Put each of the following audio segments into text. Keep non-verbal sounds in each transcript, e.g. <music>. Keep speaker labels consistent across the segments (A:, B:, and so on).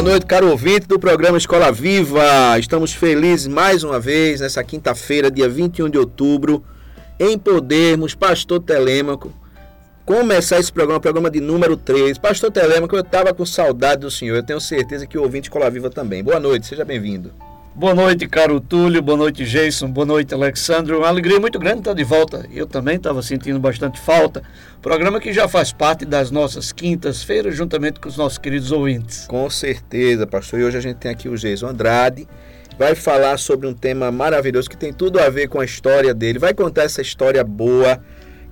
A: Boa noite, caro ouvinte do programa Escola Viva. Estamos felizes mais uma vez nessa quinta-feira, dia 21 de outubro, em podermos, Pastor Telêmaco, começar esse programa, programa de número 3. Pastor Telêmaco, eu estava com saudade do senhor. Eu tenho certeza que o ouvinte Escola Viva também. Boa noite, seja bem-vindo.
B: Boa noite, caro Túlio. Boa noite, Jason. Boa noite, Alexandre. Uma alegria muito grande estar de volta. Eu também estava sentindo bastante falta. Programa que já faz parte das nossas quintas-feiras, juntamente com os nossos queridos ouvintes.
A: Com certeza, pastor. E hoje a gente tem aqui o Jason Andrade. Vai falar sobre um tema maravilhoso que tem tudo a ver com a história dele. Vai contar essa história boa,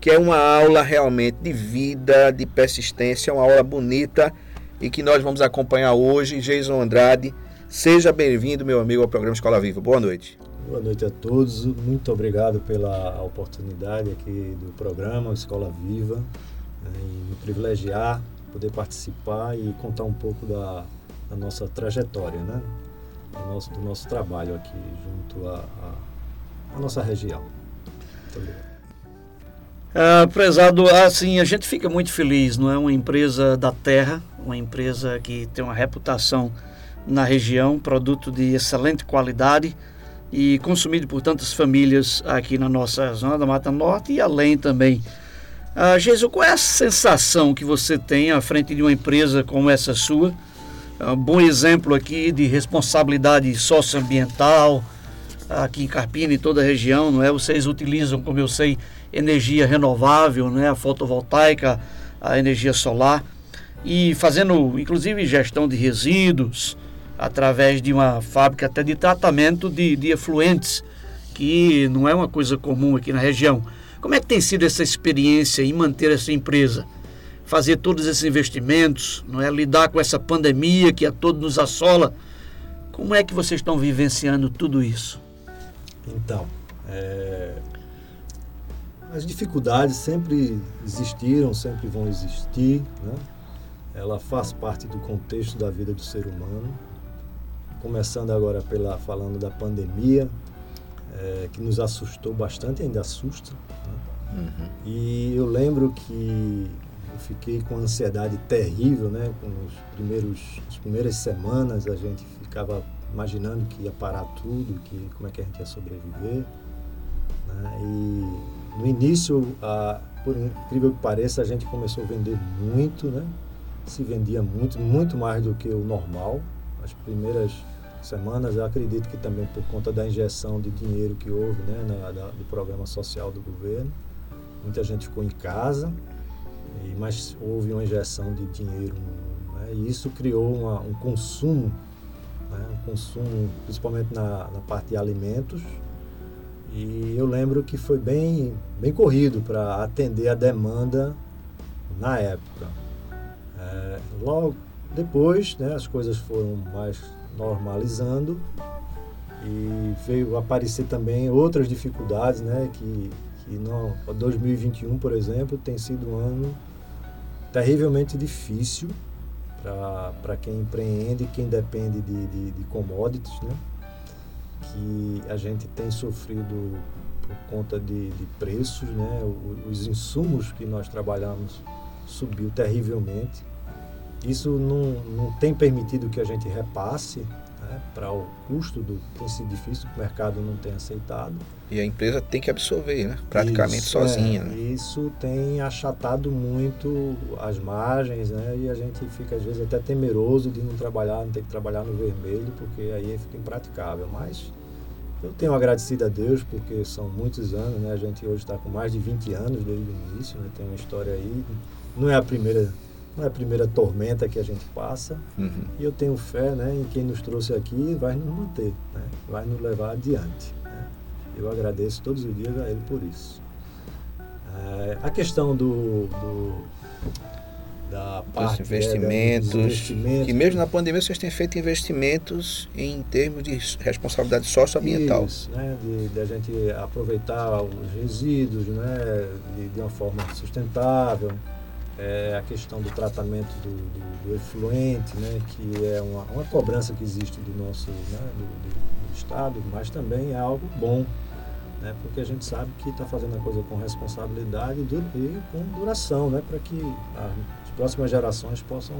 A: que é uma aula realmente de vida, de persistência, uma aula bonita e que nós vamos acompanhar hoje. Jason Andrade Seja bem-vindo, meu amigo, ao programa Escola Viva. Boa noite.
C: Boa noite a todos. Muito obrigado pela oportunidade aqui do programa Escola Viva né, e me privilegiar, poder participar e contar um pouco da, da nossa trajetória, né? Do nosso, do nosso trabalho aqui junto à nossa região. Muito obrigado.
B: Uh, prezado, assim, a gente fica muito feliz, não é? Uma empresa da terra, uma empresa que tem uma reputação na região, produto de excelente qualidade e consumido por tantas famílias aqui na nossa zona da Mata Norte e além também. Ah, Jesus, qual é a sensação que você tem à frente de uma empresa como essa sua? Um bom exemplo aqui de responsabilidade socioambiental aqui em Carpina e toda a região, não é? Vocês utilizam, como eu sei, energia renovável, né? A fotovoltaica, a energia solar e fazendo, inclusive, gestão de resíduos, através de uma fábrica até de tratamento de, de efluentes, que não é uma coisa comum aqui na região. Como é que tem sido essa experiência em manter essa empresa? Fazer todos esses investimentos, não é lidar com essa pandemia que a todos nos assola. Como é que vocês estão vivenciando tudo isso?
C: Então, é... as dificuldades sempre existiram, sempre vão existir, né? Ela faz parte do contexto da vida do ser humano começando agora pela falando da pandemia, é, que nos assustou bastante, ainda assusta. Né? Uhum. E eu lembro que eu fiquei com ansiedade terrível, né? Com os primeiros, as primeiras semanas a gente ficava imaginando que ia parar tudo, que como é que a gente ia sobreviver. Né? E no início, a, por incrível que pareça, a gente começou a vender muito, né? Se vendia muito, muito mais do que o normal as primeiras semanas, eu acredito que também por conta da injeção de dinheiro que houve né, na, do programa social do governo, muita gente ficou em casa, e, mas houve uma injeção de dinheiro né, e isso criou uma, um consumo, né, um consumo principalmente na, na parte de alimentos, e eu lembro que foi bem, bem corrido para atender a demanda na época. É, logo depois, né, as coisas foram mais normalizando. E veio aparecer também outras dificuldades, né, que, que não, 2021, por exemplo, tem sido um ano terrivelmente difícil para quem empreende, quem depende de, de, de, commodities, né, que a gente tem sofrido por conta de, de preços, né, os insumos que nós trabalhamos subiu terrivelmente isso não, não tem permitido que a gente repasse né, para o custo do tem sido difícil, o mercado não tem aceitado.
A: E a empresa tem que absorver, né? praticamente isso, sozinha.
C: É,
A: né?
C: Isso tem achatado muito as margens, né? E a gente fica às vezes até temeroso de não trabalhar, não ter que trabalhar no vermelho, porque aí fica impraticável. Mas eu tenho agradecido a Deus porque são muitos anos, né? A gente hoje está com mais de 20 anos desde o início, né? Tem uma história aí. Não é a primeira não é a primeira tormenta que a gente passa.
A: Uhum.
C: E eu tenho fé né, em quem nos trouxe aqui vai nos manter, né, vai nos levar adiante. Né. Eu agradeço todos os dias a ele por isso. É, a questão do, do da parte
A: dos investimentos,
C: é, investimentos,
A: que mesmo na pandemia vocês têm feito investimentos em termos de responsabilidade socioambiental.
C: Isso, né, de, de a gente aproveitar os resíduos né, de, de uma forma sustentável, é, a questão do tratamento do, do, do, efluente, né, que é uma, uma cobrança que existe do nosso né, do, do, Estado, mas também é algo bom, né, porque a gente sabe que está fazendo a coisa com responsabilidade e com duração, né, para que as próximas gerações possam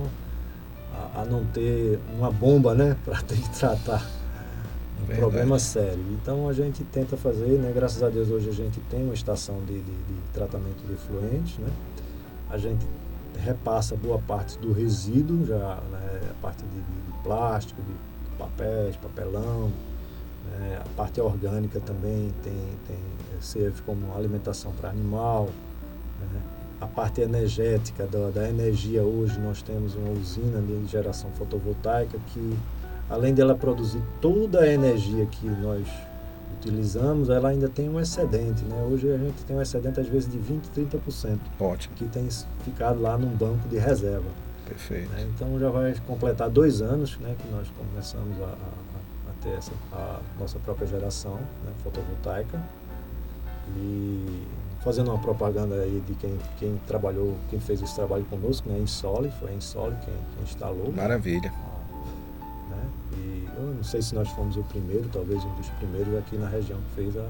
C: a, a não ter uma bomba né, <laughs> para ter que tratar um problema sério. Então a gente tenta fazer, né, graças a Deus hoje a gente tem uma estação de, de, de tratamento de efluentes, né, a gente repassa boa parte do resíduo, já né, a parte de, de, plástico, de papéis, papelão, né, a parte orgânica também tem, tem serve como alimentação para animal. Né, a parte energética da, da energia hoje nós temos uma usina de geração fotovoltaica que além dela produzir toda a energia que nós utilizamos, ela ainda tem um excedente. Né? Hoje a gente tem um excedente às vezes de 20%, 30%.
A: Ótimo.
C: Que tem ficado lá num banco de reserva.
A: Perfeito.
C: Né? Então já vai completar dois anos né, que nós começamos a, a, a ter essa, a nossa própria geração né, fotovoltaica. E fazendo uma propaganda aí de quem, quem trabalhou, quem fez esse trabalho conosco, né, Insole, foi a Insole quem, quem instalou.
A: Maravilha.
C: Eu não sei se nós fomos o primeiro, talvez um dos primeiros aqui na região que fez a,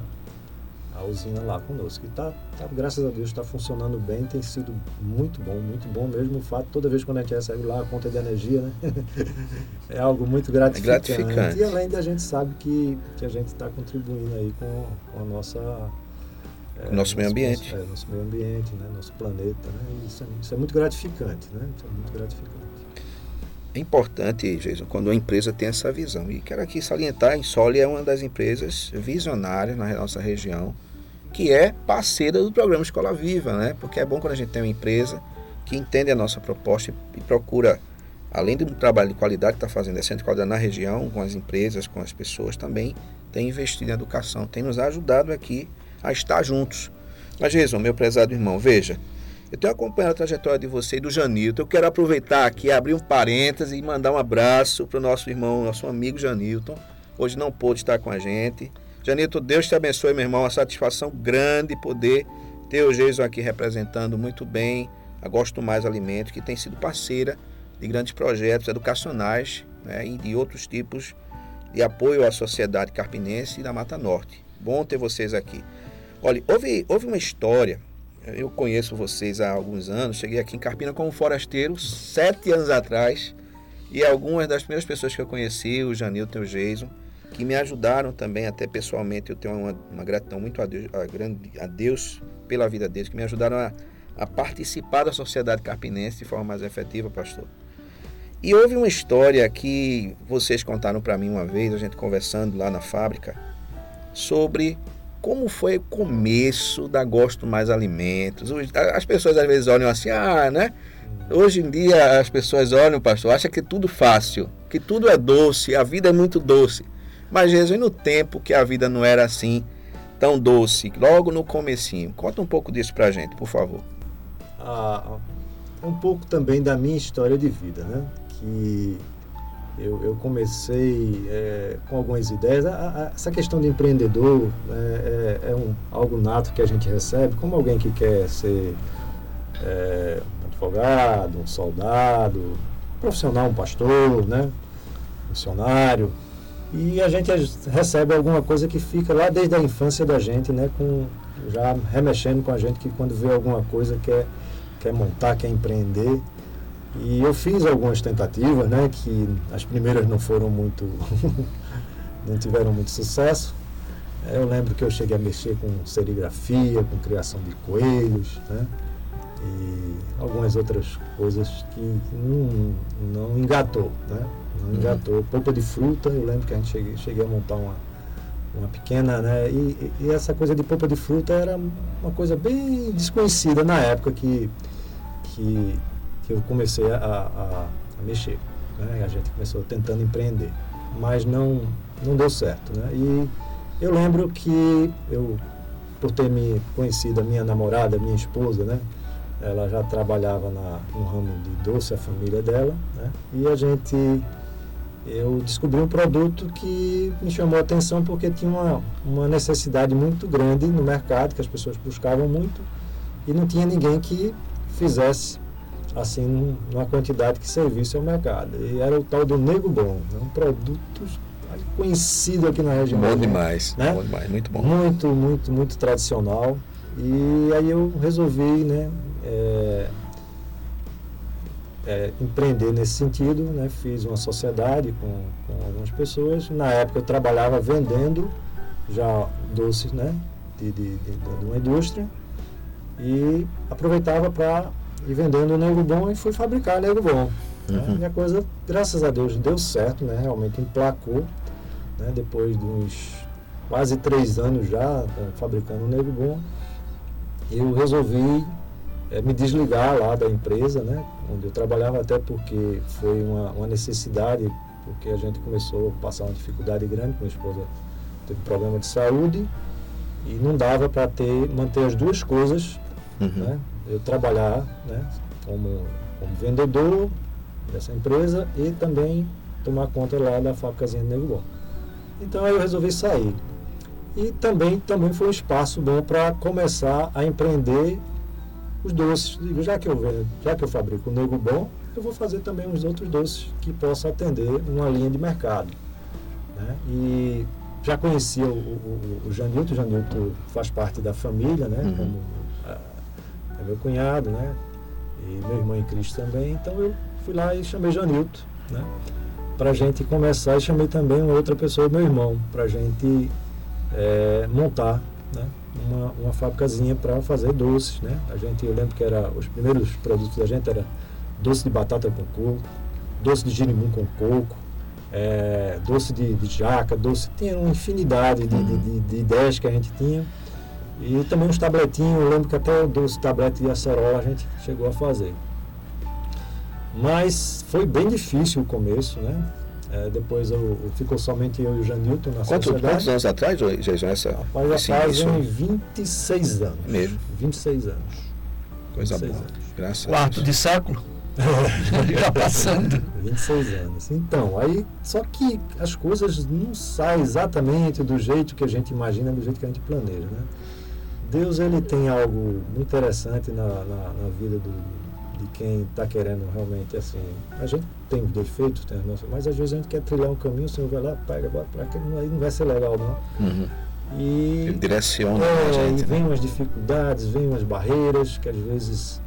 C: a usina lá conosco. E tá, tá graças a Deus, está funcionando bem, tem sido muito bom, muito bom mesmo o fato, toda vez que a gente recebe lá a conta de energia, né? <laughs> é algo muito gratificante. É gratificante. E além da gente sabe que, que a gente está contribuindo aí com, com a nossa
A: é, nosso meio ambiente.
C: Nosso, é, nosso meio ambiente, né? nosso planeta. Né? Isso, é, isso é muito gratificante. Né? Isso é muito gratificante.
A: É importante, Jason, quando uma empresa tem essa visão. E quero aqui salientar, a Insole é uma das empresas visionárias na nossa região, que é parceira do programa Escola Viva, né? Porque é bom quando a gente tem uma empresa que entende a nossa proposta e procura, além do trabalho de qualidade que está fazendo, é centro de qualidade na região, com as empresas, com as pessoas, também tem investido em educação, tem nos ajudado aqui a estar juntos. Mas, Jason, meu prezado irmão, veja, eu tenho acompanhado a trajetória de você e do Janilton. Eu quero aproveitar aqui, abrir um parêntese e mandar um abraço para o nosso irmão, nosso amigo Janilton. Hoje não pôde estar com a gente. Janilton, Deus te abençoe, meu irmão. Uma satisfação grande poder ter o Jason aqui representando muito bem a Gosto Mais Alimentos, que tem sido parceira de grandes projetos educacionais né, e de outros tipos de apoio à sociedade carpinense e da Mata Norte. Bom ter vocês aqui. Olha, houve, houve uma história eu conheço vocês há alguns anos. Cheguei aqui em Carpina como forasteiro sete anos atrás. E algumas das primeiras pessoas que eu conheci, o Janilton e o Jason, que me ajudaram também, até pessoalmente, eu tenho uma, uma gratidão muito a Deus, a, a Deus, pela vida deles, que me ajudaram a, a participar da sociedade carpinense de forma mais efetiva, pastor. E houve uma história que vocês contaram para mim uma vez, a gente conversando lá na fábrica, sobre como foi o começo da Gosto Mais Alimentos. As pessoas às vezes olham assim, ah, né? Hoje em dia as pessoas olham, pastor, acham que é tudo fácil, que tudo é doce, a vida é muito doce. Mas Jesus, no tempo que a vida não era assim, tão doce, logo no comecinho. Conta um pouco disso pra gente, por favor.
C: Ah, um pouco também da minha história de vida, né? Que eu, eu comecei é, com algumas ideias. A, a, essa questão de empreendedor é, é, é, um, algo nato que a gente recebe, como alguém que quer ser é, um advogado, um soldado, um profissional, um pastor, né, missionário. E a gente recebe alguma coisa que fica lá desde a infância da gente, né, com, já remexendo com a gente, que quando vê alguma coisa quer, quer montar, quer empreender. E eu fiz algumas tentativas, né, que as primeiras não foram muito, <laughs> não tiveram muito sucesso. Eu lembro que eu cheguei a mexer com serigrafia, com criação de coelhos, né, e algumas outras coisas que não, não engatou, né, não uhum. engatou. Polpa de fruta, eu lembro que a gente cheguei, cheguei a montar uma, uma pequena, né, e, e essa coisa de polpa de fruta era uma coisa bem desconhecida na época que, que que eu comecei a, a, a mexer. Né? A gente começou tentando empreender, mas não, não deu certo. Né? E eu lembro que eu, por ter me conhecido a minha namorada, minha esposa, né? ela já trabalhava na, no ramo de doce, a família dela, né? e a gente, eu descobri um produto que me chamou a atenção porque tinha uma, uma necessidade muito grande no mercado, que as pessoas buscavam muito, e não tinha ninguém que fizesse assim numa quantidade que servisse ao mercado. E era o tal do Nego Bom, né? um produto conhecido aqui na região.
A: Bom demais, né? bom demais, muito bom.
C: Muito, muito, muito tradicional. E aí eu resolvi, né, é, é, empreender nesse sentido, né? Fiz uma sociedade com, com algumas pessoas. Na época eu trabalhava vendendo já doces, né, de, de, de, de uma indústria e aproveitava para ir vendendo o Nego Bom e fui fabricar Nego Bom. Né? Uhum. E a coisa, graças a Deus, deu certo, né? Realmente emplacou, né? Depois de uns quase três anos já né, fabricando o Nego Bom, eu resolvi é, me desligar lá da empresa, né? Onde eu trabalhava até porque foi uma, uma necessidade, porque a gente começou a passar uma dificuldade grande, minha esposa teve problema de saúde e não dava para ter manter as duas coisas, uhum. né? Eu trabalhar, né? Como, como vendedor dessa empresa e também tomar conta lá da fábricazinha de Nego Bom. Então aí eu resolvi sair. E também, também foi um espaço bom para começar a empreender os doces. Digo, já que eu vendo, já que eu fabrico o Nego Bom, eu vou fazer também uns outros doces que possam atender uma linha de mercado. Né? E já conhecia o, o, o Janilton, o Janilton faz parte da família, né? Uhum. Como é meu cunhado, né? E meu irmão em Cristo também. Então eu fui lá e chamei Janilton, né? Para gente começar e chamei também uma outra pessoa, meu irmão, para gente é, montar, né? Uma, uma fábricazinha para fazer doces, né? A gente, eu lembro que era os primeiros produtos da gente era doce de batata com coco, doce de girimum com coco, é, doce de, de, jaca, doce, tinha uma infinidade de, de, de, de, ideias que a gente tinha. E também uns tabletinhos, eu lembro que até o doce tablete de acerola a gente chegou a fazer. Mas foi bem difícil o começo, né? É, depois eu, ficou somente eu e o Janilton na
A: Quanto,
C: sociedade.
A: Quantos anos atrás, Jason, essa?
C: Rapaz, já fazem 26 anos.
A: Mesmo?
C: 26 anos.
A: Coisa 26 boa. Anos. Graças
B: Quarto de século? <laughs> Já passando.
C: 26 anos. Então, aí, só que as coisas não saem exatamente do jeito que a gente imagina, do jeito que a gente planeja, né? Deus, ele tem algo muito interessante na, na, na vida do, de quem está querendo realmente, assim, a gente tem defeitos, tem nossas, mas às vezes a gente quer trilhar um caminho, o Senhor vai lá, pega, bota para cá, aí não vai ser legal, não.
A: Uhum.
C: E,
A: Ele direciona
C: é,
A: a gente.
C: E vem né? umas dificuldades, vem umas barreiras que às vezes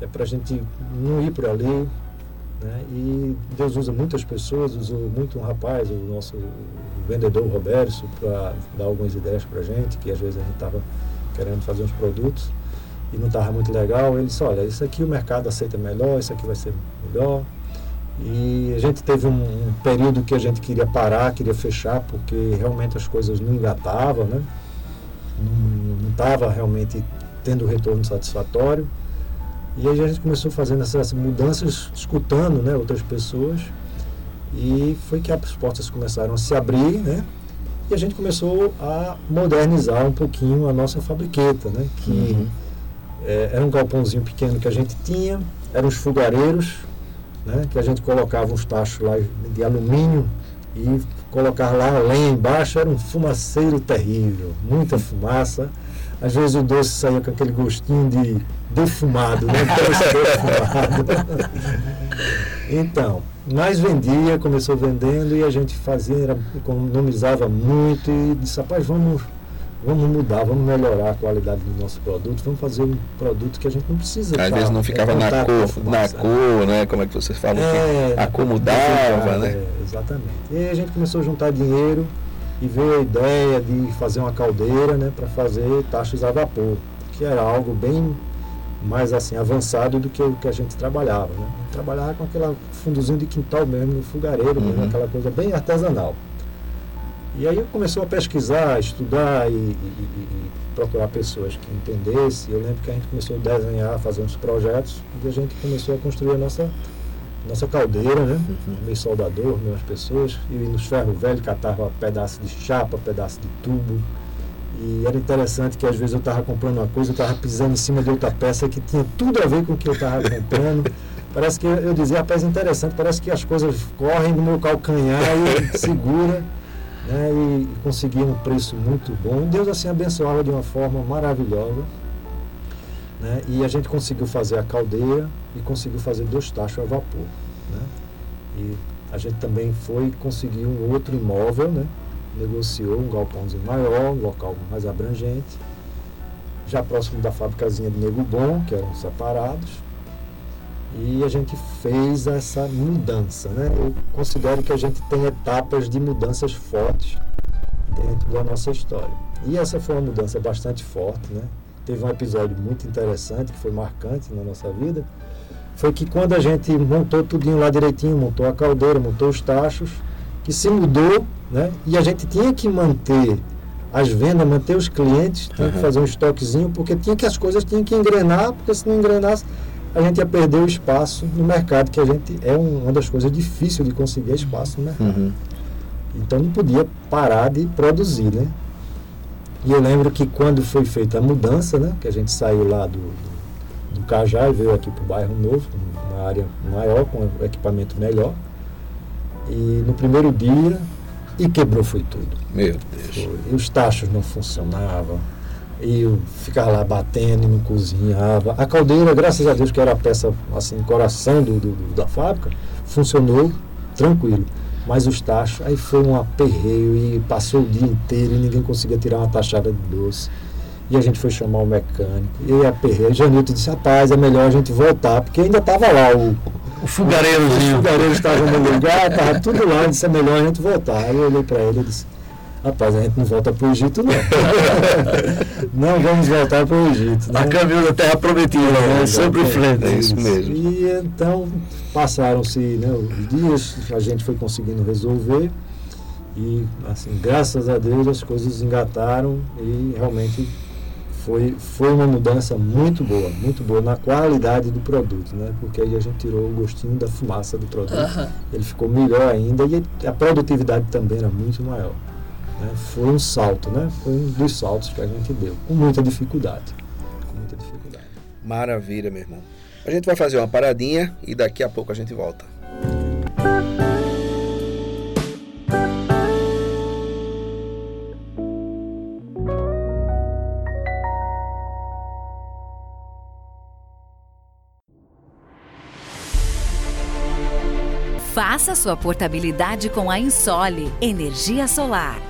C: é para a gente não ir por ali. Né? E Deus usa muitas pessoas, usou muito um rapaz, o nosso vendedor Roberto, para dar algumas ideias para a gente, que às vezes a gente estava querendo fazer uns produtos e não estava muito legal. Ele disse, olha, isso aqui o mercado aceita melhor, isso aqui vai ser melhor. E a gente teve um, um período que a gente queria parar, queria fechar, porque realmente as coisas não engatavam, né? não estava realmente tendo retorno satisfatório. E aí a gente começou fazendo essas mudanças, escutando né, outras pessoas. E foi que as portas começaram a se abrir, né? E a gente começou a modernizar um pouquinho a nossa fabriqueta, né? Que uhum. é, era um galpãozinho pequeno que a gente tinha, eram os fogareiros, né? Que a gente colocava uns tachos lá de alumínio e colocava lá a lenha embaixo, era um fumaceiro terrível, muita fumaça. Às vezes o doce saía com aquele gostinho de defumado, né? <laughs> defumado. <laughs> então, mas vendia, começou vendendo e a gente fazia, era, economizava muito e disse, rapaz, vamos, vamos mudar, vamos melhorar a qualidade do nosso produto, vamos fazer um produto que a gente não precisa.
A: Às vezes não ficava na cor, na cor, né? Como é que você fala? É, acomodava, né? É,
C: exatamente. E aí a gente começou a juntar dinheiro e veio a ideia de fazer uma caldeira né, para fazer taxas a vapor, que era algo bem mais assim avançado do que o que a gente trabalhava. Né? Trabalhava com aquele fundozinho de quintal mesmo, no fogareiro, uhum. aquela coisa bem artesanal. E aí começou a pesquisar, estudar e, e, e, procurar pessoas que entendessem. Eu lembro que a gente começou a desenhar, fazer uns projetos, e a gente começou a construir a nossa, nossa caldeira, né? Uhum. Meio soldador, meio as pessoas, e nos ferros velhos catava pedaço de chapa, pedaço de tubo. E era interessante que às vezes eu estava comprando uma coisa, eu estava pisando em cima de outra peça que tinha tudo a ver com o que eu estava comprando. <laughs> Parece que eu dizia, rapaz, interessante, parece que as coisas correm no meu calcanhar e <laughs> segura né, e, conseguia um preço muito bom. Deus assim abençoava de uma forma maravilhosa. Né, e a gente conseguiu fazer a caldeira e conseguiu fazer dois tachos a vapor. Né, e a gente também foi conseguir um outro imóvel, né, negociou um galpãozinho maior, um local mais abrangente, já próximo da fábricazinha de Nego Bom, que eram separados. E a gente fez essa mudança, né? Eu considero que a gente tem etapas de mudanças fortes dentro da nossa história. E essa foi uma mudança bastante forte, né? Teve um episódio muito interessante, que foi marcante na nossa vida, foi que quando a gente montou tudinho lá direitinho, montou a caldeira, montou os tachos, que se mudou, né? E a gente tinha que manter as vendas, manter os clientes, tinha uhum. que fazer um estoquezinho, porque tinha que as coisas tinham que engrenar, porque se não engrenasse, a gente ia perder o espaço no mercado, que a gente é um, uma das coisas difíceis de conseguir espaço no mercado. Uhum. Então não podia parar de produzir, né? E eu lembro que quando foi feita a mudança, né, que a gente saiu lá do, do, do Cajá e veio aqui para o bairro novo, uma área maior, com equipamento melhor. E no primeiro dia, e quebrou foi tudo.
A: Meu Deus. Foi.
C: E os tachos não funcionavam e eu ficava lá batendo e não cozinhava. A caldeira, graças a Deus, que era a peça, assim, coração do, do, da fábrica, funcionou tranquilo. Mas os tachos, aí foi um aperreio e passou o dia inteiro e ninguém conseguia tirar uma tachada de doce. E a gente foi chamar o mecânico. E aperreio. Janito disse, rapaz, é melhor a gente voltar, porque ainda estava lá o,
B: o fogareirozinho.
C: Os fogareiros estavam no lugar, estava tudo lá, disse, é melhor a gente voltar. Aí eu olhei para ele e disse, Rapaz, a gente não volta para o Egito, não. <laughs> não vamos voltar para o Egito.
B: Né? A caminho da terra prometida, né? sempre frente.
C: É isso mesmo. E então passaram-se né, os dias, a gente foi conseguindo resolver. E, assim, graças a Deus as coisas engataram e realmente foi, foi uma mudança muito boa, muito boa na qualidade do produto, né? Porque aí a gente tirou o gostinho da fumaça do produto. Uhum. Ele ficou melhor ainda e a produtividade também era muito maior. Né? Foi um salto, né? Foi um dos saltos que a gente deu, com muita dificuldade. Com muita dificuldade.
A: Maravilha, meu irmão. A gente vai fazer uma paradinha e daqui a pouco a gente volta.
D: Faça sua portabilidade com a Insole Energia Solar.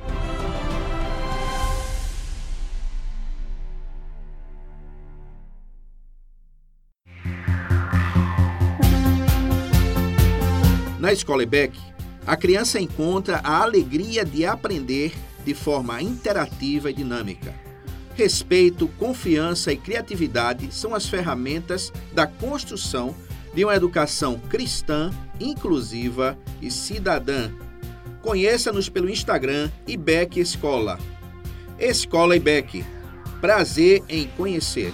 A: Na escola EBEC, a criança encontra a alegria de aprender de forma interativa e dinâmica. Respeito, confiança e criatividade são as ferramentas da construção de uma educação cristã, inclusiva e cidadã. Conheça-nos pelo Instagram IBEC Escola. Escola IBEC. Prazer em conhecer.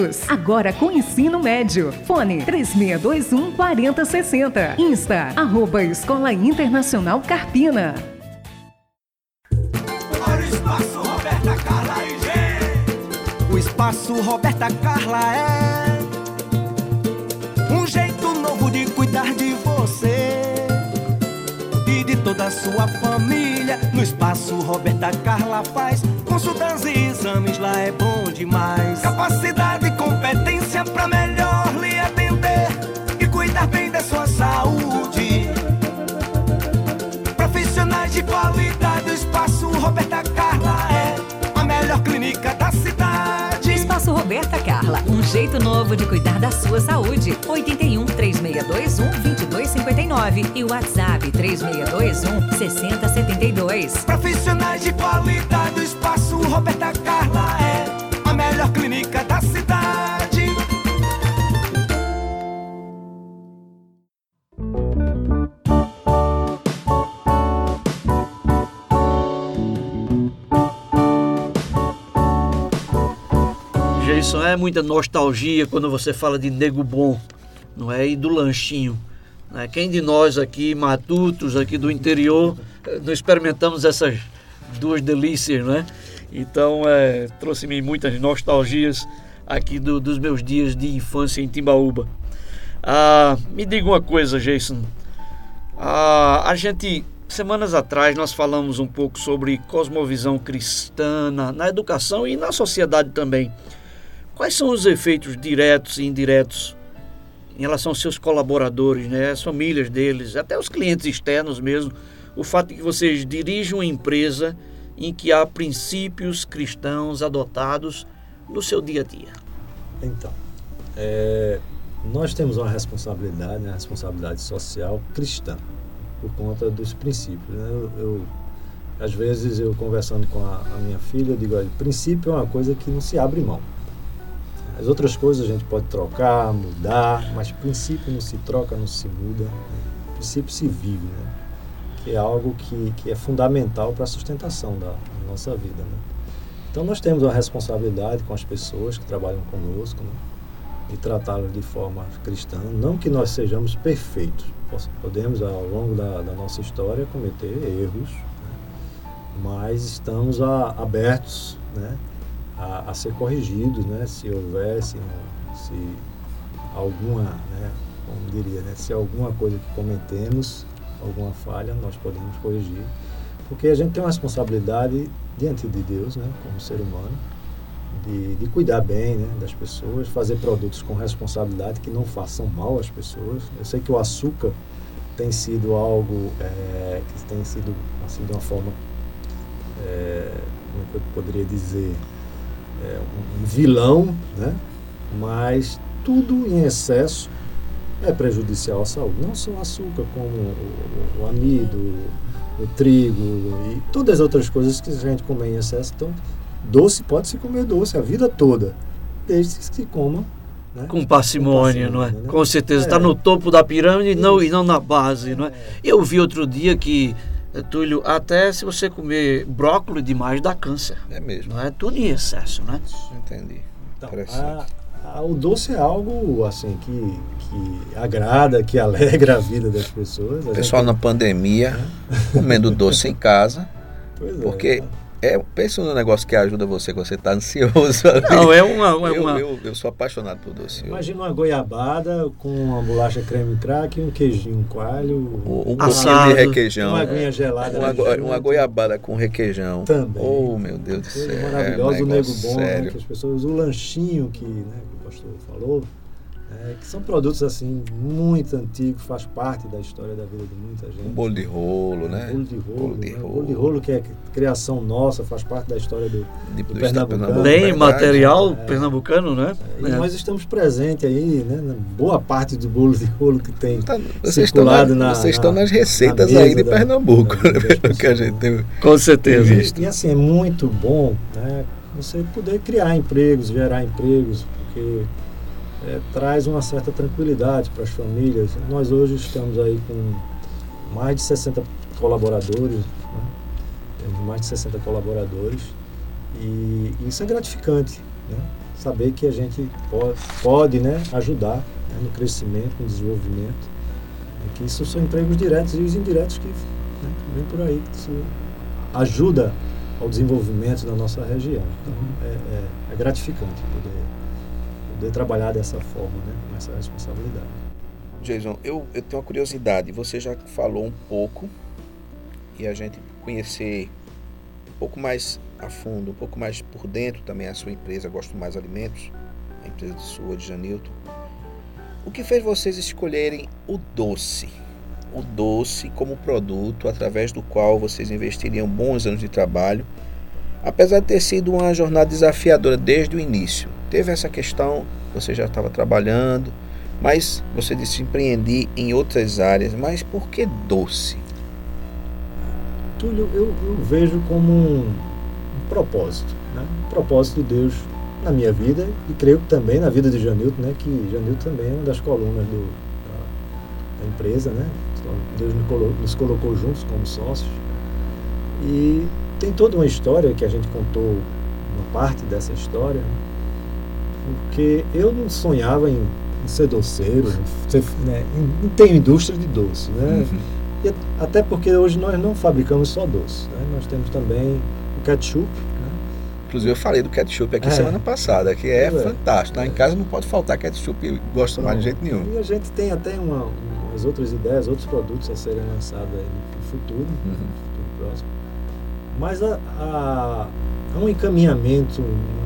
E: Agora com ensino médio. Fone 3621 4060. Insta, arroba Escola Internacional Carpina.
F: O espaço Roberta Carla é um jeito novo de cuidar de você toda a sua família. No espaço Roberta Carla faz consultas e exames, lá é bom demais. Capacidade e competência pra melhor lhe atender e cuidar bem da sua saúde. Profissionais de qualidade, o espaço Roberta Carla
D: Roberta Carla, um jeito novo de cuidar da sua saúde. 81 3621 2259 e WhatsApp 3621 6072.
F: Profissionais de qualidade, o espaço Roberta Carla é a melhor clínica da cidade.
B: É muita nostalgia quando você fala de nego bom, não é? E do lanchinho. Né? Quem de nós aqui, matutos aqui do interior, eh, não experimentamos essas duas delícias, não é? Então, é, trouxe-me muitas nostalgias aqui do- dos meus dias de infância em Timbaúba. Ah, me diga uma coisa, Jason. Ah, a gente, semanas atrás, nós falamos um pouco sobre cosmovisão cristã na, na educação e na sociedade também. Quais são os efeitos diretos e indiretos em relação aos seus colaboradores, né, as famílias deles, até os clientes externos mesmo, o fato de que vocês dirigem uma empresa em que há princípios cristãos adotados no seu dia a dia?
C: Então, é, nós temos uma responsabilidade, né, responsabilidade social cristã, por conta dos princípios. Né? Eu, eu- às vezes, eu conversando com a, a minha filha, eu digo, olha, princípio é uma coisa que não se abre mão. As outras coisas a gente pode trocar, mudar, mas princípio não se troca, não se muda. Princípio se vive, né? que é algo que, que é fundamental para a sustentação da, nossa vida. Né? Então nós temos uma responsabilidade com as pessoas que trabalham conosco, né? de tratá-las de forma cristã. Não que nós sejamos perfeitos, podemos ao longo da, da nossa história cometer erros, né? mas estamos a- abertos né? A, a ser corrigidos, né? se houvesse, um- se alguma, né? como diria, né? se alguma coisa que cometemos, alguma falha, nós podemos corrigir, porque a gente tem uma responsabilidade diante de Deus, né? como ser humano, de, de cuidar bem né, das pessoas, fazer produtos com responsabilidade que não façam mal às pessoas. Eu sei que o açúcar tem sido algo é, que tem sido assim, de uma forma, como é que eu poderia dizer, é, um, vilão, né? mas tudo em excesso é prejudicial à saúde. Não só o açúcar, como o, o amido, o trigo e todas as outras coisas que a gente come em excesso. Então, doce pode se comer doce a vida toda, desde que se coma né?
B: Com parcimônia, não é?
C: né?
B: Com certeza, está
C: É.
B: no topo da pirâmide e não, e não na base, não é? Eu vi outro dia que, Túlio, até se você comer brócolis demais dá câncer,
A: É mesmo.
B: não é? Tudo em excesso, né?
A: Entendi.
C: Então, a- a- o doce é algo assim que, que agrada, que alegra a vida das pessoas. A
A: pessoal na
C: gente-
A: pandemia comendo doce em casa.
C: Pois é.
A: Porque é, pensa no negócio que ajuda você quando você está ansioso. ali.
B: Não, é uma. é
A: eu,
B: uma-
A: eu, eu sou apaixonado por doce.
C: Imagina uma goiabada com uma bolacha creme crack, um queijinho, um coalho,
A: um, um de requeijão.
C: uma aguinha gelada.
A: Uma,
C: junto.
A: uma goiabada com requeijão.
C: Também.
A: Oh, meu Deus do céu.
C: Coisa
A: é um
C: o nego
A: negócio
C: bom, né,
A: sério.
C: que as pessoas, o lanchinho que, né, que o pastor falou, É, que são produtos assim muito antigos, faz parte da história da vida de muita gente.
A: Um bolo de rolo, né?
C: Bolo de rolo.
A: Bolo de
C: né?
A: rolo.
C: Bolo de rolo que é criação nossa, faz parte da história do,
A: De,
C: do
A: do
C: Pernambucano.
A: Pernambuco,
B: Bem
A: verdade.
B: material
C: É.
B: pernambucano, né?
C: E
B: É.
C: nós estamos presentes aí, né? na Boa parte do bolo de rolo que tem.
A: Tá, vocês estão, na-
C: circulado na-
A: vocês estão
C: na-
A: nas receitas
C: na
A: aí de
C: da-
A: Pernambuco,
C: da-
A: né? Pelo que a gente tem.
B: Com certeza.
C: E, e, assim, é muito bom né, você poder criar empregos, gerar empregos, porque é, traz uma certa tranquilidade para as famílias. Nós hoje estamos aí com mais de 60 colaboradores, né? temos mais de 60 colaboradores, e isso é gratificante, né? saber que a gente pode, pode né, ajudar né, no crescimento, no desenvolvimento, e que isso são empregos diretos e os indiretos que né, vem por aí, que isso ajuda ao desenvolvimento da nossa região. Então, é, é- é gratificante poder, poder trabalhar dessa forma, né, com essa responsabilidade.
A: Jason, eu, eu tenho uma curiosidade. Você já falou um pouco e a gente conhecer um pouco mais a fundo, um pouco mais por dentro também a sua empresa, Gosto Mais Alimentos, a empresa de sua, de Janilton. O que fez vocês escolherem o doce? O doce como produto através do qual vocês investiriam bons anos de trabalho, apesar de ter sido uma jornada desafiadora desde o início. Teve essa questão, você já estava trabalhando, mas você disse empreendi em outras áreas, mas por que doce?
C: Túlio, eu, eu vejo como um, um propósito, né? um propósito de Deus na minha vida e creio que também na vida de Janilton, né? que Janilton também é uma das colunas do, da, da empresa. Né? Então, Deus nos colocou, nos colocou juntos como sócios. E tem toda uma história que a gente contou, uma parte dessa história, porque eu não sonhava em, em ser doceiro, ser, né? em ter indústria de doce. Né? E at- até porque hoje nós não fabricamos só doce, né? nós temos também o ketchup, né?
A: Inclusive eu falei do ketchup aqui
C: É.
A: semana passada, que é,
C: é.
A: fantástico. Lá em casa não pode faltar ketchup, eu gosto mais de jeito nenhum.
C: E a gente tem até uma, umas outras ideias, outros produtos a serem lançados aí no futuro,
A: Uhum.
C: no futuro próximo. Mas há, há, há um encaminhamento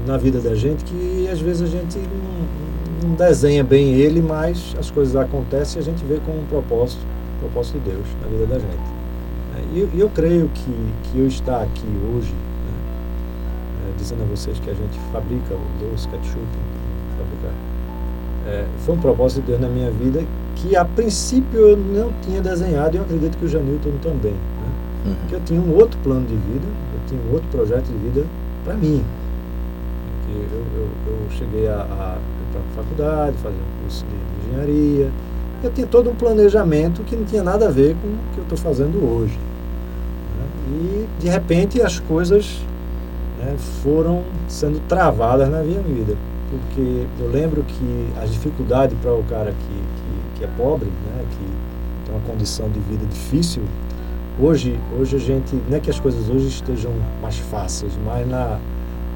C: na vida da gente que às vezes a gente não, não desenha bem ele, mas as coisas acontecem e a gente vê como um propósito, propósito de Deus na vida da gente. É, E eu, eu creio que, que eu estar aqui hoje, né, é, dizendo a vocês que a gente fabrica o doce, ketchup, fabrica, é, foi um propósito de Deus na minha vida que a princípio eu não tinha desenhado e eu acredito que o Janilton também.
A: Uhum.
C: Porque eu tinha um outro plano de vida, eu tinha um outro projeto de vida para mim. Porque eu, eu, eu cheguei a, a ir para a faculdade, fazer um curso de, de engenharia. Eu tinha todo um planejamento que não tinha nada a ver com o que eu estou fazendo hoje. né? E, de repente, as coisas né, foram sendo travadas na minha vida. Porque eu lembro que as dificuldades para o cara que, que, que é pobre, né, que tem uma condição de vida difícil, hoje, hoje a gente, não é que as coisas hoje estejam mais fáceis, mas na,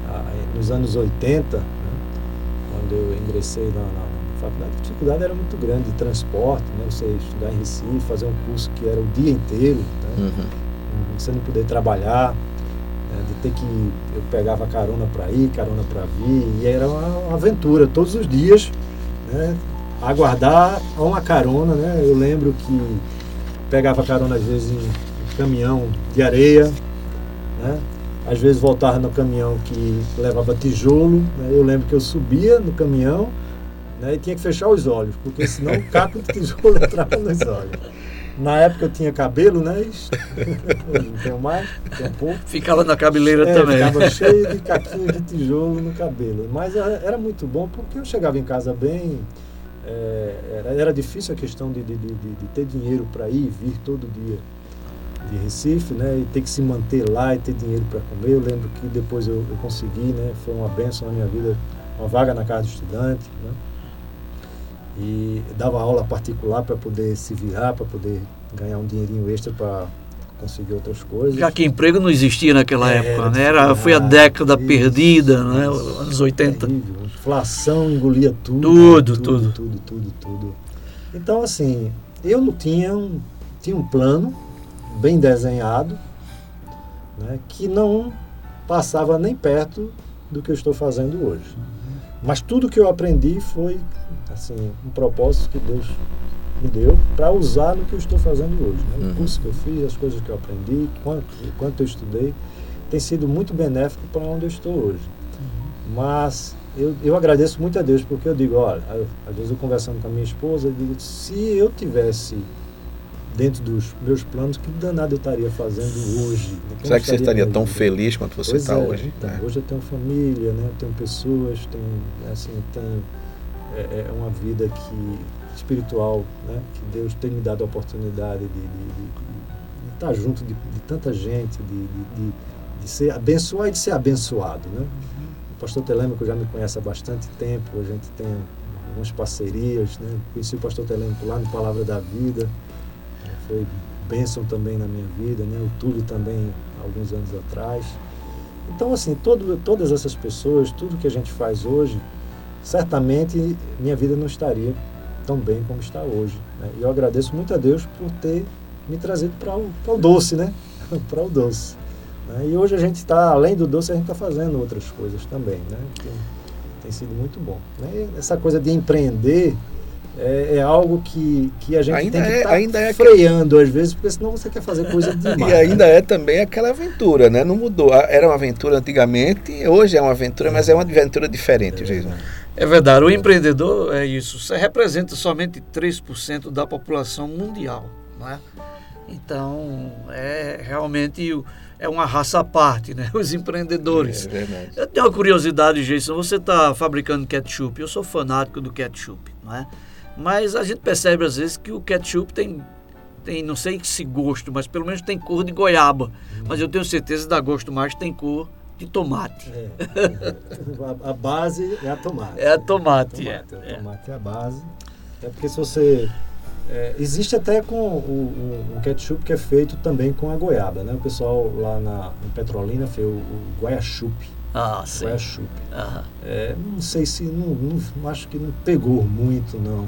C: a- nos anos 80, né, quando eu ingressei na, na faculdade, a dificuldade era muito grande de transporte, né, você estudar em Recife, fazer um curso que era o dia inteiro, né,
A: Uhum.
C: você não poder trabalhar, né, de ter que eu pegava carona para ir, carona para vir, e era uma, uma aventura todos os dias, né, aguardar uma carona, né? Eu lembro que pegava carona às vezes em caminhão de areia, né? Às vezes voltava no caminhão que levava tijolo, né? Eu lembro que eu subia no caminhão, né, e tinha que fechar os olhos, porque senão o caco de tijolo <laughs> entrava nos olhos. Na época eu tinha cabelo, né? Hoje não tenho mais, tenho um pouco.
B: Ficava na cabeleira
C: É,
B: também.
C: ficava cheio de caquinhos de tijolo no cabelo. Mas era muito bom porque eu chegava em casa bem. é, era, era difícil a questão de, de, de, de- de ter dinheiro para ir e vir todo dia de Recife, né? E ter que se manter lá e ter dinheiro para comer. Eu lembro que depois eu, eu consegui, né? Foi uma benção na minha vida, uma vaga na casa do estudante, né? E dava aula particular para poder se virar, para poder ganhar um dinheirinho extra para conseguir outras coisas.
B: Já que emprego não existia naquela
C: É,
B: época, né? Era, foi a década
C: isso,
B: perdida, né? Anos 80.
C: Terrível. Inflação engolia tudo.
B: Tudo,
C: tudo,
B: tudo.
C: tudo, tudo, tudo. Então, assim, eu não tinha um, tinha um plano bem desenhado, né, que não passava nem perto do que eu estou fazendo hoje. Mas tudo que eu aprendi foi assim um propósito que Deus me deu para usar no que eu estou fazendo hoje. Né? O
A: Uhum.
C: curso que eu fiz, as coisas que eu aprendi, quanto, quanto eu estudei, tem sido muito benéfico para onde eu estou hoje. Mas eu, eu agradeço muito a Deus, porque eu digo, olha, eu- às vezes eu conversando com a minha esposa, eu digo, se eu tivesse dentro dos meus planos, que danado eu estaria fazendo hoje? né?
A: Será que você estaria tão
C: vida?
A: feliz quanto você está
C: é,
A: hoje?
C: então,
A: É.
C: Hoje eu tenho família, né? eu tenho pessoas, tenho, assim, tenho é, é uma vida que, espiritual, né? que Deus tem me dado a oportunidade de, de, de- de estar junto de, de tanta gente, de, de, de, de ser abençoado e de ser abençoado. Né? O pastor Telêmico já me conhece há bastante tempo, a gente tem algumas parcerias, né? conheci o pastor Telêmico lá no Palavra da Vida? Foi bênção também na minha vida, né? o Túlio também alguns anos atrás. Então, assim, todo, todas essas pessoas, tudo que a gente faz hoje, certamente minha vida não estaria tão bem como está hoje. né? E eu agradeço muito a Deus por ter me trazido para o, o doce, né? <laughs> para o doce. né? E hoje a gente está, além do doce, a gente está fazendo outras coisas também, né? Que tem sido muito bom. né? E essa coisa de empreender é, é algo que, que a gente
A: Ainda
C: tem que
A: é- ainda é
C: freando às vezes, porque senão você quer fazer coisa <laughs> demais.
A: E
C: né?
A: ainda é também aquela aventura, né? Não mudou. A- Era uma aventura antigamente, hoje é uma aventura, mas é uma aventura diferente, Jason.
B: É verdade, o empreendedor é isso. Você representa somente 3% da população mundial, não é? Então, é realmente o- é uma raça à parte, né? <laughs> Os empreendedores.
A: É verdade.
B: Eu tenho uma curiosidade, Jason. Você está fabricando ketchup. Eu sou fanático do ketchup, não é? Mas a gente percebe às vezes que o ketchup tem, tem não sei se gosto, mas pelo menos tem cor de goiaba. Mas eu tenho certeza que dá gosto mais tem cor de tomate.
C: É, a, a base é a tomate.
B: É a tomate,
C: tomate,
B: é,
C: é,
B: é.
C: a tomate é a base. É porque se você. é, existe até com o, o- um ketchup que é feito também com a goiaba, né? O pessoal lá na, em Petrolina fez o, o guaiachup.
B: Ah, sim.
C: Guaiachup.
B: Aham.
C: É, não sei se. Não- não acho que não pegou muito, não,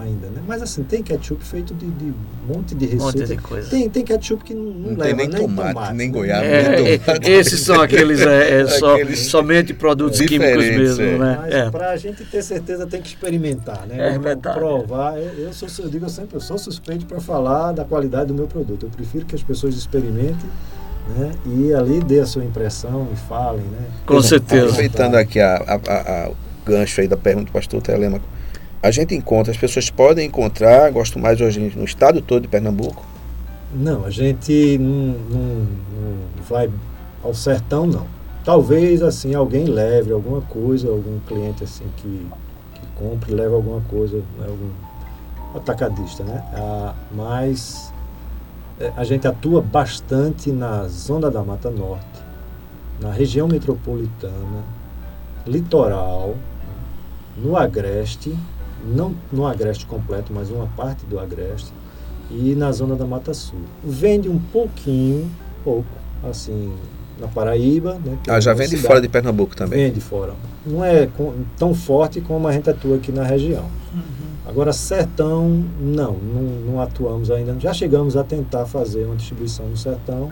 C: ainda, né? Mas assim, tem ketchup feito de, de um monte de
B: Um monte
C: receita.
B: de coisa.
C: Tem, tem ketchup que não, não,
A: Não
C: leva
A: tem nem tomate, nem
C: né?
A: goiaba,
B: É,
A: nem
B: é,
A: tomate.
B: esses são aqueles, é, é, só,
A: Aqueles
B: somente produtos químicos mesmo,
A: é.
B: né?
C: Mas
B: É.
C: para a gente ter certeza tem que experimentar, né?
B: É
C: Pra
B: verdade.
C: Provar. Eu, sou, eu digo sempre, eu sou suspeito para falar da qualidade do meu produto. Eu prefiro que as pessoas experimentem, né? E ali dê a sua impressão e falem, né?
B: Com certeza.
A: Aproveitando aqui a, a- a- a- o gancho aí da pergunta do pastor Telemaco, a gente encontra, as pessoas podem encontrar, gosto mais hoje no estado todo de Pernambuco,
C: Não, a gente não, não- não vai ao sertão, não. Talvez assim alguém leve alguma coisa, algum cliente assim que, que compre, leve alguma coisa, né, algum atacadista, né? Ah, mas eh, a gente atua bastante na zona da Mata Norte, na região metropolitana, litoral, no Agreste, não no Agreste completo, mas uma parte do Agreste, e na zona da Mata Sul. Vende um pouquinho, pouco, assim, na Paraíba. Né, é
A: ah, já
C: uma
A: vem de
C: cidade-
A: fora de Pernambuco também.
C: Vende fora. Não é com- tão forte como a gente atua aqui na região. Agora, sertão, não, não, não atuamos ainda. Já chegamos a tentar fazer uma distribuição no sertão,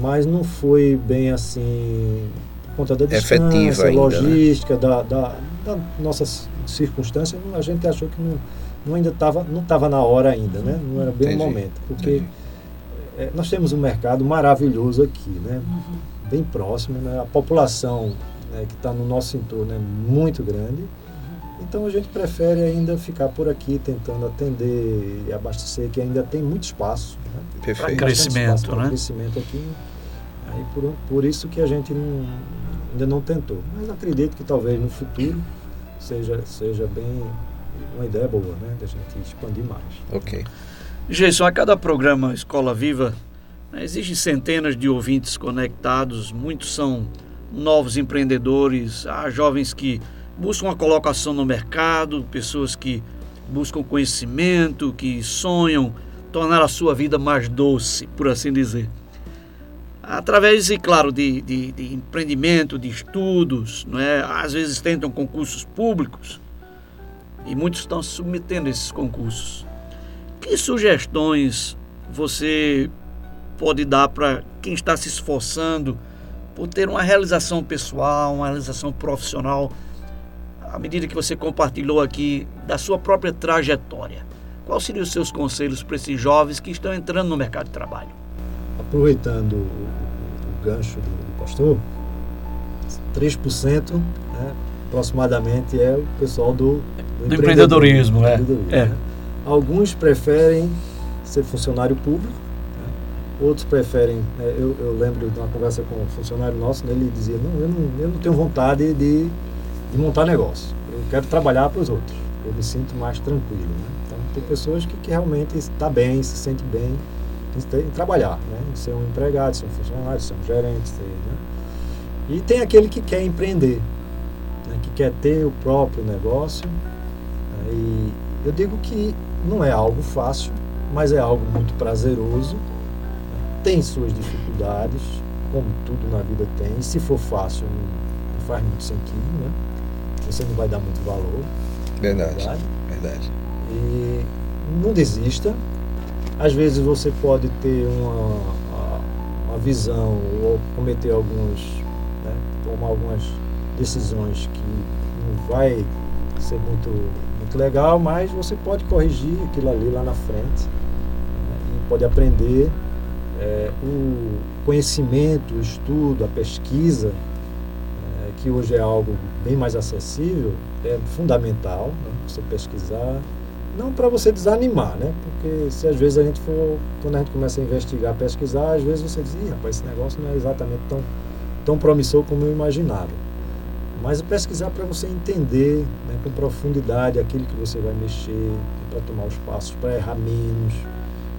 C: mas não foi bem assim, por conta da
A: Efetiva
C: distância,
A: ainda, né?
C: logística, da, da, da nossa circunstância, a gente achou que não, não ainda estava não tava na hora ainda, né? Não era bem
A: Entendi,
C: o momento. Porque
A: entendi.
C: é, nós temos um mercado maravilhoso aqui, né? Bem próximo, né? A população né, que está no nosso entorno é muito grande. Então a gente prefere ainda ficar por aqui tentando atender e abastecer, que ainda tem muito espaço. Né?
A: Perfeito.
B: Crescimento,
C: espaço
B: né?
C: crescimento aqui. Aí por, por isso que a gente não- ainda não tentou. Mas acredito que talvez no futuro seja, seja bem uma ideia boa, né? Da gente expandir mais.
A: Ok.
B: Jason, a cada programa Escola Viva, né, existem centenas de ouvintes conectados, muitos são novos empreendedores, há jovens que buscam a colocação no mercado, pessoas que buscam conhecimento, que sonham tornar a sua vida mais doce, por assim dizer. Através, e claro, de, de, de empreendimento, de estudos, não é? às vezes tentam concursos públicos e muitos estão se submetendo a esses concursos. Que sugestões você pode dar para quem está se esforçando por ter uma realização pessoal, uma realização profissional à medida que você compartilhou aqui da sua própria trajetória, quais seriam os seus conselhos para esses jovens que estão entrando no mercado de trabalho?
C: Aproveitando o, gancho do, pastor, 3% né, aproximadamente é o pessoal do,
B: do, do empreendedorismo. Né?
C: empreendedorismo é. Né? Alguns preferem ser funcionário público, né? outros preferem. Né? Eu, eu, lembro de uma conversa com um funcionário nosso, né? ele dizia: não eu, não, eu não tenho vontade de, de montar negócio, eu quero trabalhar para os outros, eu me sinto mais tranquilo. Né? Então, tem pessoas que, que realmente está bem, se sente bem em, trabalhar, né? Ser um empregado, ser um funcionário, ser um gerente. Ser, né? E tem aquele que quer empreender, né? que quer ter o próprio negócio. Né? E eu digo que não é algo fácil, mas é algo muito prazeroso. Tem suas dificuldades, como tudo na vida tem. Se for fácil, não, faz muito sentido, né? Você não vai dar muito valor.
A: Verdade. Verdade. verdade.
C: E não desista. Às vezes você pode ter uma visão ou cometer alguns, né, tomar algumas decisões que não vai ser muito muito legal, mas você pode corrigir aquilo ali lá na frente né? e pode aprender é, o conhecimento, o estudo, a pesquisa, é, que hoje é algo bem mais acessível, é fundamental né? você pesquisar, não para você desanimar, né? Porque se às vezes a gente for, quando a gente começa a investigar, pesquisar, às vezes você diz, rapaz, esse negócio não é exatamente tão, tão promissor como eu imaginava. Mas pesquisar para você entender né, com profundidade aquilo que você vai mexer, para tomar os passos, para errar menos,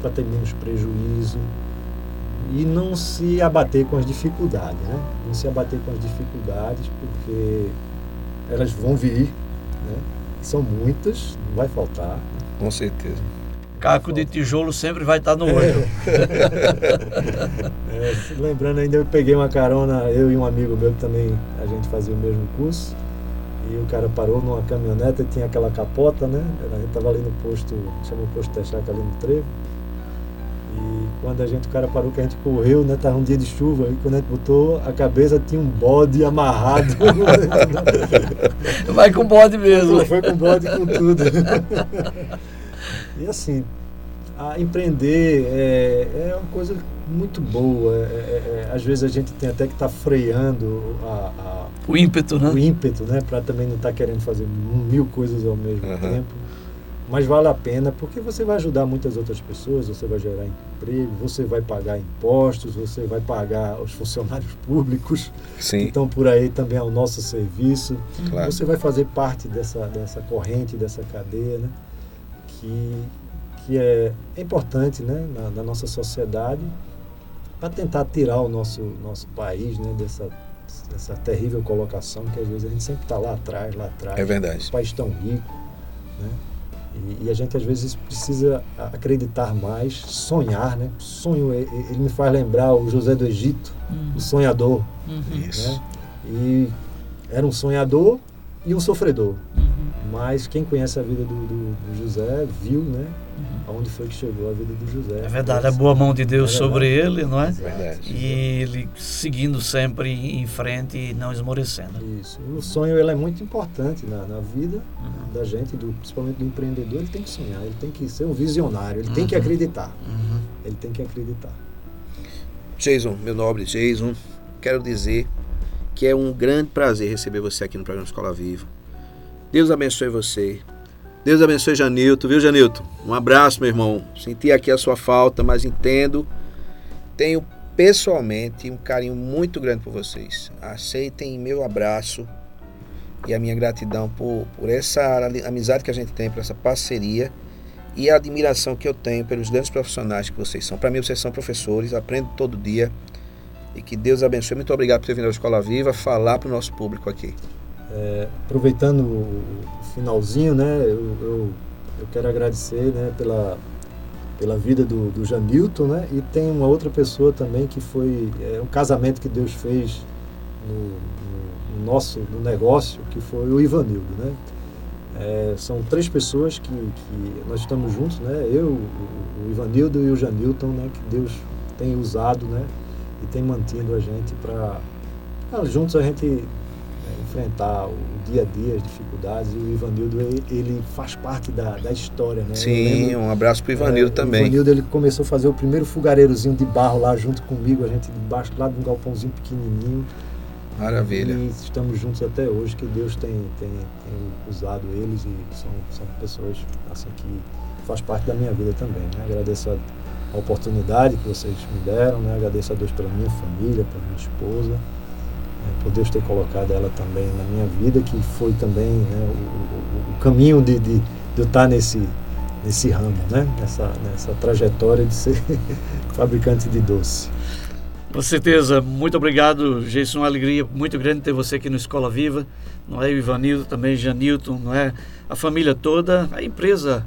C: para ter menos prejuízo. E não se abater com as dificuldades, né? Não se abater com as dificuldades, porque elas vão vir, né? São muitas, não vai faltar.
A: Com certeza.
B: Caco de tijolo sempre vai estar no olho. <laughs>
C: É. é, lembrando ainda, eu peguei uma carona, eu e um amigo meu que também a gente fazia o mesmo curso. E o cara parou numa caminhonete, tinha aquela capota, né? A gente tava ali no posto, chama o posto Texaca ali no trevo. E quando a gente, o cara parou, que a gente correu, né? Tava um dia de chuva, e quando a gente botou a cabeça, tinha um bode amarrado. <laughs>
B: Vai com bode mesmo.
C: Foi com bode com tudo. E assim, a empreender é, é uma coisa muito boa. É, é, é às vezes a gente tem até que estar tá freando a, a,
B: o ímpeto, né?
C: O ímpeto, né? Para também não estar tá querendo fazer mil coisas ao mesmo uhum. tempo. Mas vale a pena porque você vai ajudar muitas outras pessoas, você vai gerar emprego, você vai pagar impostos, você vai pagar os funcionários <laughs> públicos
A: Sim.
C: que estão por aí também ao nosso serviço. Claro. Você vai fazer parte dessa, dessa corrente, dessa cadeia, né? que, que é, é importante né, na, na nossa sociedade para tentar tirar o nosso, nosso país né, dessa, dessa terrível colocação que às vezes a gente sempre está lá atrás, lá atrás.
A: É verdade.
C: Um país tão rico. Né? E, e, a gente às vezes precisa acreditar mais, sonhar, né? Sonho, ele me faz lembrar o José do Egito, uhum. o sonhador.
A: Uhum. Isso.
C: Né? E era um sonhador e um sofredor. Uhum. Mas quem conhece a vida do, do, do José viu, né? Aonde foi que chegou a vida do José.
B: É verdade, a boa mão de Deus é sobre ele, não é?
A: É verdade.
B: E ele seguindo sempre em frente e não esmorecendo.
C: Isso. O sonho ele é muito importante na, na vida uhum. da gente, do, principalmente do empreendedor. Ele tem que sonhar, ele tem que ser um visionário, ele uhum. tem que uhum. acreditar.
B: Uhum.
C: Ele tem que acreditar.
A: Jason, meu nobre Jason, quero dizer que é um grande prazer receber você aqui no programa Escola Viva Deus abençoe você. Deus abençoe Janilton, viu, Janilton? Um abraço, meu irmão. Senti aqui a sua falta, mas entendo. Tenho pessoalmente um carinho muito grande por vocês. Aceitem meu abraço e a minha gratidão por, por essa amizade que a gente tem, por essa parceria e a admiração que eu tenho pelos grandes profissionais que vocês são. Para mim, vocês são professores, aprendo todo dia. E que Deus abençoe. Muito obrigado por ter vindo à Escola Viva falar para o nosso público aqui.
C: É, aproveitando o finalzinho, né, eu, eu, eu, quero agradecer né, pela, pela vida do, do Janilton, né, e tem uma outra pessoa também que foi é, um casamento que Deus fez no, no, nosso no negócio, que foi o Ivanildo, né. É, são três pessoas que, que nós estamos juntos, né, eu, o, Ivanildo e o Janilton, né, que Deus tem usado, né, e tem mantido a gente para juntos a gente enfrentar o dia a dia, as dificuldades. E o Ivanildo, ele, ele faz parte da, da história, né?
A: Sim, um abraço para o Ivanildo é, também.
C: O Ivanildo, ele começou a fazer o primeiro fogareirozinho de barro lá junto comigo, a gente debaixo lá de um galpãozinho pequenininho.
A: Maravilha.
C: E estamos juntos até hoje, que Deus tem, tem, tem usado eles e são, são pessoas assim que faz parte da minha vida também. Né? Agradeço a, a oportunidade que vocês me deram, né? agradeço a Deus pela minha família, pela minha esposa é, por Deus ter colocado ela também na minha vida, que foi também né, o, o, o, caminho de, de, de, eu estar nesse, nesse ramo, né? nessa, nessa trajetória de ser <laughs> fabricante de doce.
B: Com certeza, muito obrigado, Jason. Uma alegria muito grande ter você aqui no Escola Viva. Não é o Ivanildo, também Janilton, não é a família toda, a empresa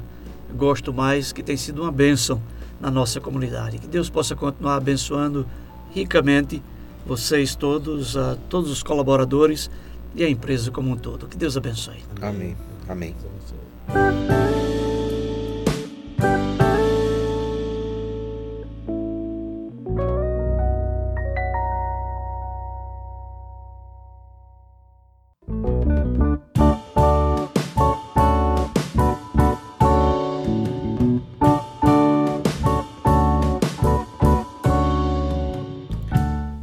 B: Gosto Mais, que tem sido uma bênção na nossa comunidade. Que Deus possa continuar abençoando ricamente vocês todos, a todos os colaboradores e a empresa como um todo. Que Deus abençoe.
A: Amém. Amém.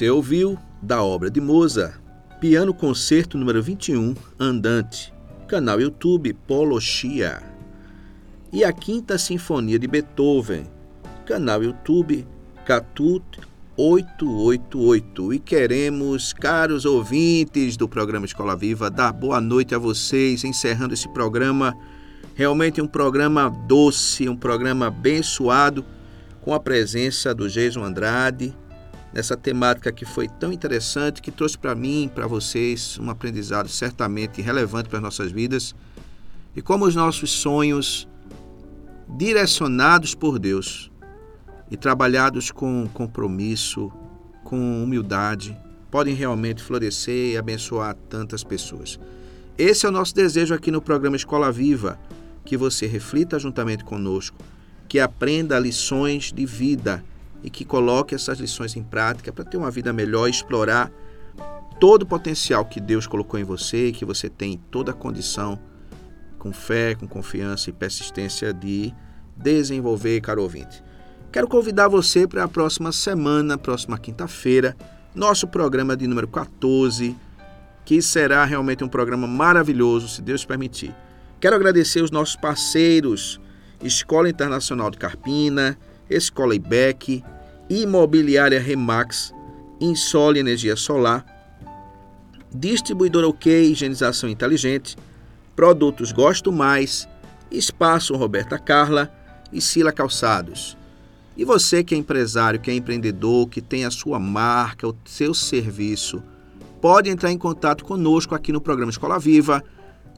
A: Você ouviu da obra de Mozart, Piano Concerto número 21, Andante, canal YouTube Polo Chia. E a Quinta Sinfonia de Beethoven, canal YouTube Catut 888. E queremos, caros ouvintes do programa Escola Viva, dar boa noite a vocês, encerrando esse programa. Realmente um programa doce, um programa abençoado, com a presença do Jason Andrade, nessa temática que foi tão interessante, que trouxe para mim, para vocês, um aprendizado certamente relevante para as nossas vidas. E como os nossos sonhos, direcionados por Deus e trabalhados com compromisso, com humildade, podem realmente florescer e abençoar tantas pessoas. Esse é o nosso desejo aqui no programa Escola Viva, que você reflita juntamente conosco, que aprenda lições de vida e que coloque essas lições em prática para ter uma vida melhor e explorar todo o potencial que Deus colocou em você e que você tem toda a condição, com fé, com confiança e persistência, de desenvolver, caro ouvinte. Quero convidar você para a próxima semana, próxima quinta-feira, nosso programa de número 14, que será realmente um programa maravilhoso, se Deus permitir. Quero agradecer os nossos parceiros, Escola Internacional de Carpina, Escola IBEC, Imobiliária Remax, Insole Energia Solar, Distribuidora OK Higienização Inteligente, Produtos Gosto Mais, Espaço Roberta Carla e Sila Calçados. E você que é empresário, que é empreendedor, que tem a sua marca, o seu serviço, pode entrar em contato conosco aqui no programa Escola Viva,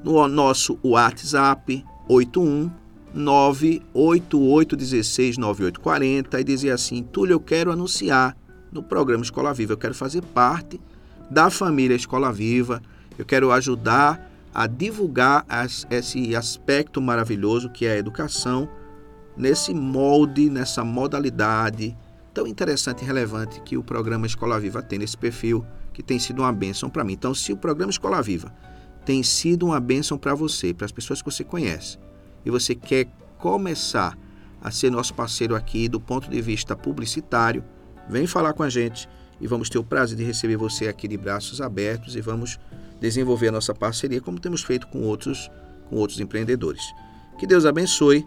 A: no nosso WhatsApp 81 988169840 e dizia assim: Túlio, eu quero anunciar no programa Escola Viva, eu quero fazer parte da família Escola Viva, eu quero ajudar a divulgar as, esse aspecto maravilhoso que é a educação nesse molde, nessa modalidade tão interessante e relevante que o programa Escola Viva tem nesse perfil, que tem sido uma bênção para mim. Então, se o programa Escola Viva tem sido uma bênção para você, para as pessoas que você conhece, e você quer começar a ser nosso parceiro aqui do ponto de vista publicitário, vem falar com a gente e vamos ter o prazer de receber você aqui de braços abertos e vamos desenvolver a nossa parceria como temos feito com outros com outros empreendedores. Que Deus abençoe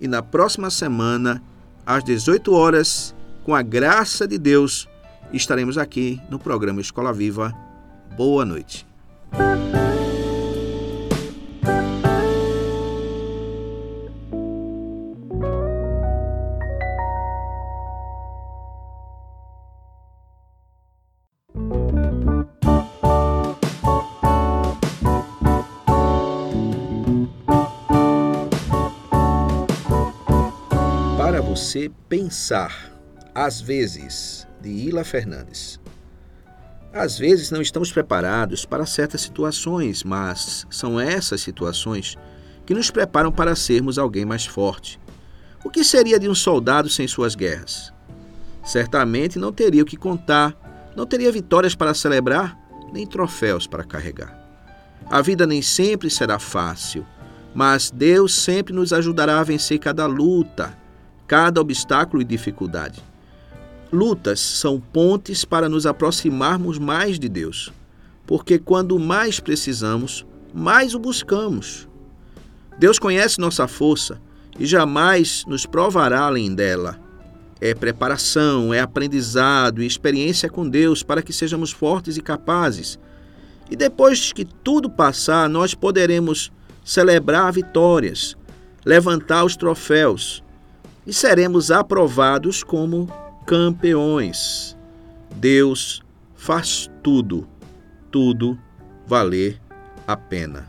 A: e na próxima semana às 18 horas, com a graça de Deus, estaremos aqui no programa Escola Viva. Boa noite. Você pensar, às vezes, de Ila Fernandes. Às vezes não estamos preparados para certas situações, mas são essas situações que nos preparam para sermos alguém mais forte. O que seria de um soldado sem suas guerras? Certamente não teria o que contar, não teria vitórias para celebrar, nem troféus para carregar. A vida nem sempre será fácil, mas Deus sempre nos ajudará a vencer cada luta cada obstáculo e dificuldade. Lutas são pontes para nos aproximarmos mais de Deus, porque quando mais precisamos, mais o buscamos. Deus conhece nossa força e jamais nos provará além dela. É preparação, é aprendizado e experiência com Deus para que sejamos fortes e capazes. E depois que tudo passar, nós poderemos celebrar vitórias, levantar os troféus e seremos aprovados como campeões. Deus faz tudo, tudo valer a pena.